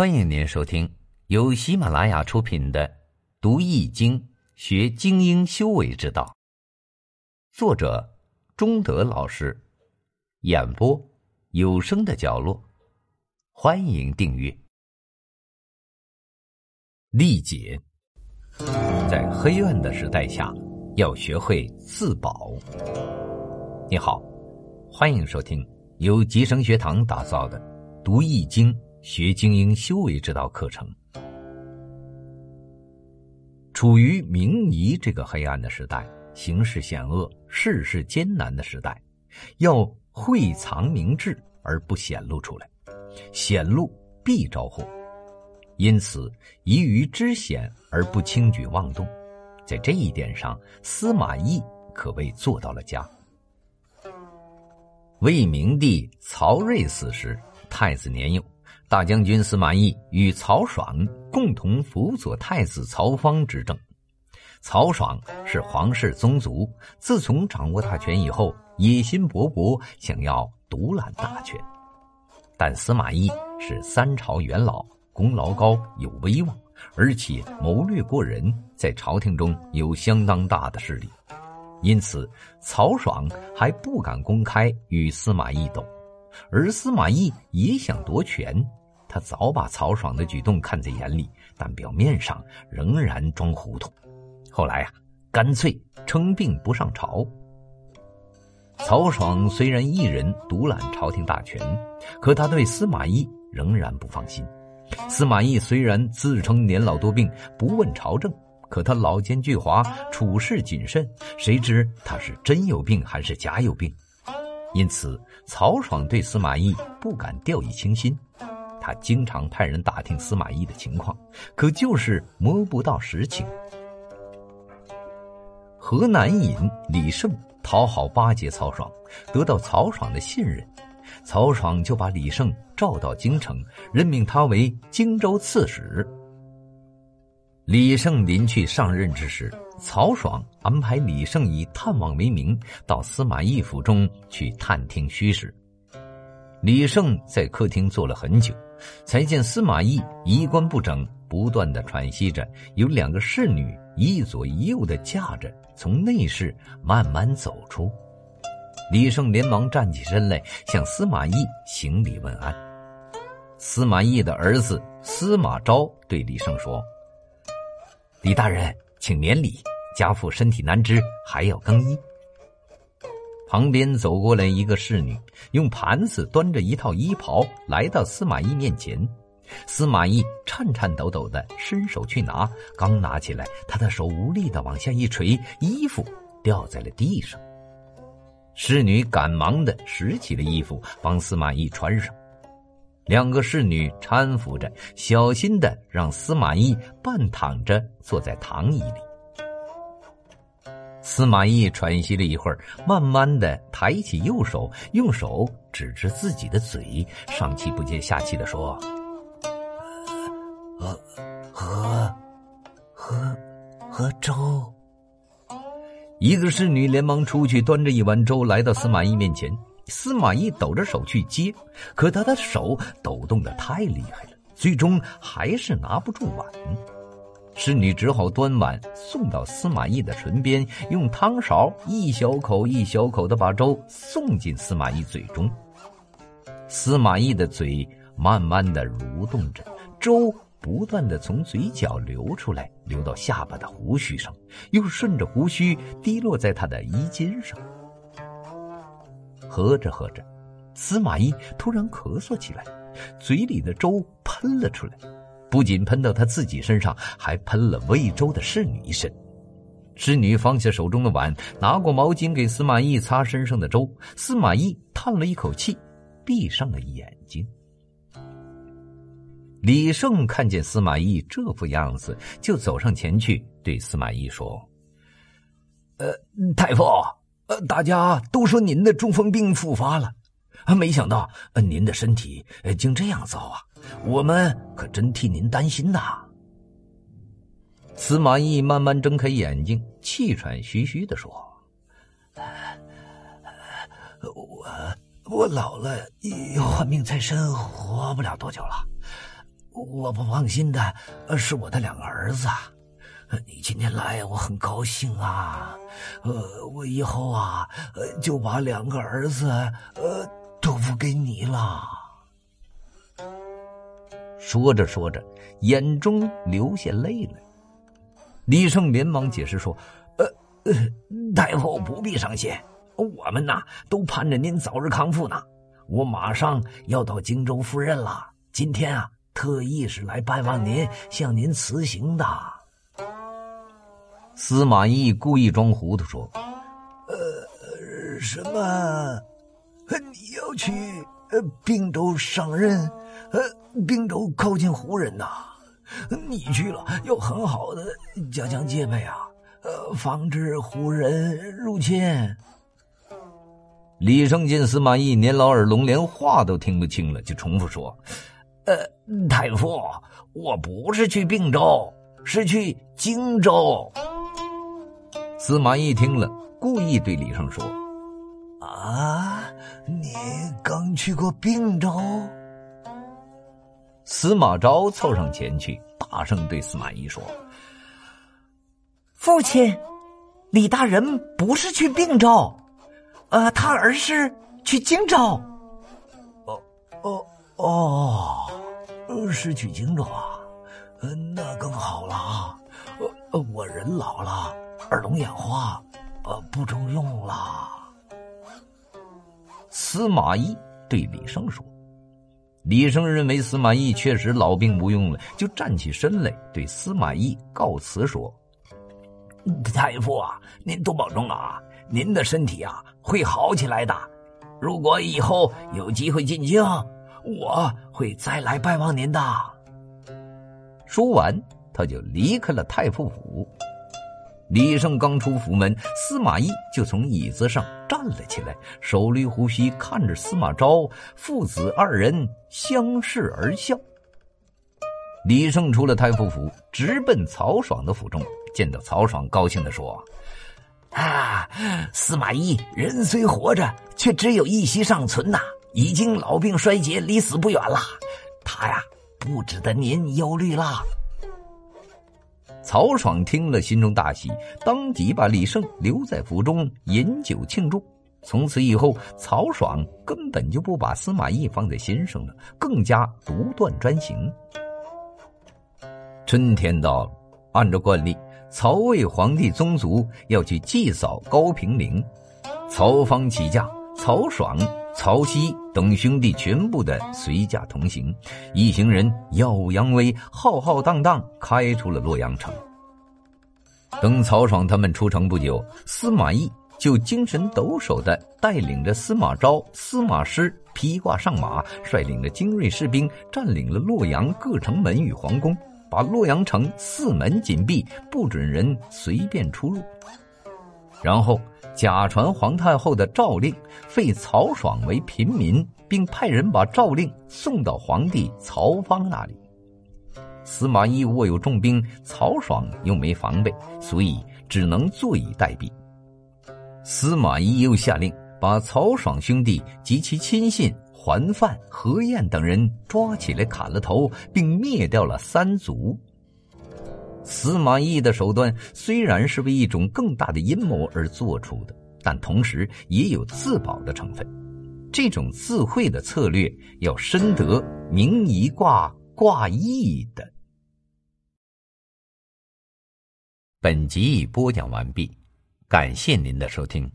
欢迎您收听由喜马拉雅出品的《读易经学精英修为之道》，作者中德老师，演播有声的角落。欢迎订阅。历劫，在黑暗的时代下，要学会自保。你好，欢迎收听由吉生学堂打造的《读易经》。学精英修为之道课程，处于明夷这个黑暗的时代，形势险恶、世事艰难的时代，要会藏明智而不显露出来，显露必招祸。因此，宜于知险而不轻举妄动。在这一点上，司马懿可谓做到了家。魏明帝曹睿死时，太子年幼。大将军司马懿与曹爽共同辅佐太子曹芳执政。曹爽是皇室宗族，自从掌握大权以后，野心勃勃，想要独揽大权。但司马懿是三朝元老，功劳高，有威望，而且谋略过人，在朝廷中有相当大的势力，因此曹爽还不敢公开与司马懿斗，而司马懿也想夺权。他早把曹爽的举动看在眼里，但表面上仍然装糊涂。后来啊，干脆称病不上朝。曹爽虽然一人独揽朝廷大权，可他对司马懿仍然不放心。司马懿虽然自称年老多病，不问朝政，可他老奸巨猾，处事谨慎，谁知他是真有病还是假有病？因此，曹爽对司马懿不敢掉以轻心。他经常派人打听司马懿的情况，可就是摸不到实情。河南尹李胜讨好巴结曹爽，得到曹爽的信任，曹爽就把李胜召到京城，任命他为荆州刺史。李胜临去上任之时，曹爽安排李胜以探望为名，到司马懿府中去探听虚实。李胜在客厅坐了很久。才见司马懿衣冠不整，不断的喘息着。有两个侍女一左一右的架着，从内室慢慢走出。李胜连忙站起身来，向司马懿行礼问安。司马懿的儿子司马昭对李胜说：“李大人，请免礼，家父身体难支，还要更衣。”旁边走过来一个侍女，用盘子端着一套衣袍来到司马懿面前。司马懿颤颤抖抖的伸手去拿，刚拿起来，他的手无力的往下一垂，衣服掉在了地上。侍女赶忙的拾起了衣服，帮司马懿穿上。两个侍女搀扶着，小心的让司马懿半躺着坐在躺椅里。司马懿喘息了一会儿，慢慢的抬起右手，用手指着自己的嘴，上气不接下气的说：“喝，喝，喝，喝粥。”一个侍女连忙出去端着一碗粥来到司马懿面前。司马懿抖着手去接，可他的手抖动的太厉害了，最终还是拿不住碗。侍女只好端碗送到司马懿的唇边，用汤勺一小口一小口的把粥送进司马懿嘴中。司马懿的嘴慢慢的蠕动着，粥不断的从嘴角流出来，流到下巴的胡须上，又顺着胡须滴落在他的衣襟上。喝着喝着，司马懿突然咳嗽起来，嘴里的粥喷了出来。不仅喷到他自己身上，还喷了魏州的侍女一身。侍女放下手中的碗，拿过毛巾给司马懿擦身上的粥。司马懿叹了一口气，闭上了眼睛。李胜看见司马懿这副样子，就走上前去对司马懿说：“呃，太傅，呃，大家都说您的中风病复发了。”啊！没想到，您的身体竟这样糟啊！我们可真替您担心呐。司马懿慢慢睁开眼睛，气喘吁吁的说：“我我老了，又患病在身，活不了多久了。我不放心的是我的两个儿子。你今天来，我很高兴啊。呃，我以后啊，就把两个儿子呃付给你了。说着说着，眼中流下泪来。李胜连忙解释说：“呃，大夫不必伤心，我们呐都盼着您早日康复呢。我马上要到荆州赴任了，今天啊，特意是来拜望您，向您辞行的。”司马懿故意装糊涂说：“呃，什么？你要去呃并州上任？呃，并州靠近胡人呐，你去了要很好的加强戒备啊，呃，防止胡人入侵。”李胜见司马懿年老耳聋，连话都听不清了，就重复说：“呃，太傅，我不是去并州，是去荆州。”司马懿听了，故意对李胜说：“啊，你刚去过并州？”司马昭凑上前去，大声对司马懿说：“父亲，李大人不是去并州，呃，他而是去荆州。”“哦，哦，哦，是去荆州啊？那更好了啊！呃，我人老了。”耳聋眼花，呃，不中用了。司马懿对李胜说：“李胜认为司马懿确实老病不用了，就站起身来对司马懿告辞说：‘太傅啊，您多保重啊，您的身体啊会好起来的。如果以后有机会进京，我会再来拜望您的。’说完，他就离开了太傅府。”李胜刚出府门，司马懿就从椅子上站了起来，手捋胡须，看着司马昭父子二人相视而笑。李胜出了太傅府，直奔曹爽的府中。见到曹爽，高兴地说：“啊，司马懿人虽活着，却只有一息尚存呐，已经老病衰竭，离死不远了。他呀，不值得您忧虑了。”曹爽听了，心中大喜，当即把李胜留在府中饮酒庆祝。从此以后，曹爽根本就不把司马懿放在心上了，更加独断专行。春天到了，按照惯例，曹魏皇帝宗族要去祭扫高平陵，曹芳起驾，曹爽、曹熙等兄弟全部的随驾同行，一行人耀武扬威，浩浩荡荡开出了洛阳城。等曹爽他们出城不久，司马懿就精神抖擞的带领着司马昭、司马师披挂上马，率领着精锐士兵，占领了洛阳各城门与皇宫，把洛阳城四门紧闭，不准人随便出入。然后假传皇太后的诏令，废曹爽为平民，并派人把诏令送到皇帝曹芳那里。司马懿握有重兵，曹爽又没防备，所以只能坐以待毙。司马懿又下令把曹爽兄弟及其亲信桓范、何晏等人抓起来砍了头，并灭掉了三族。司马懿的手段虽然是为一种更大的阴谋而做出的，但同时也有自保的成分。这种自慧的策略要深得明夷卦卦意的。本集已播讲完毕，感谢您的收听。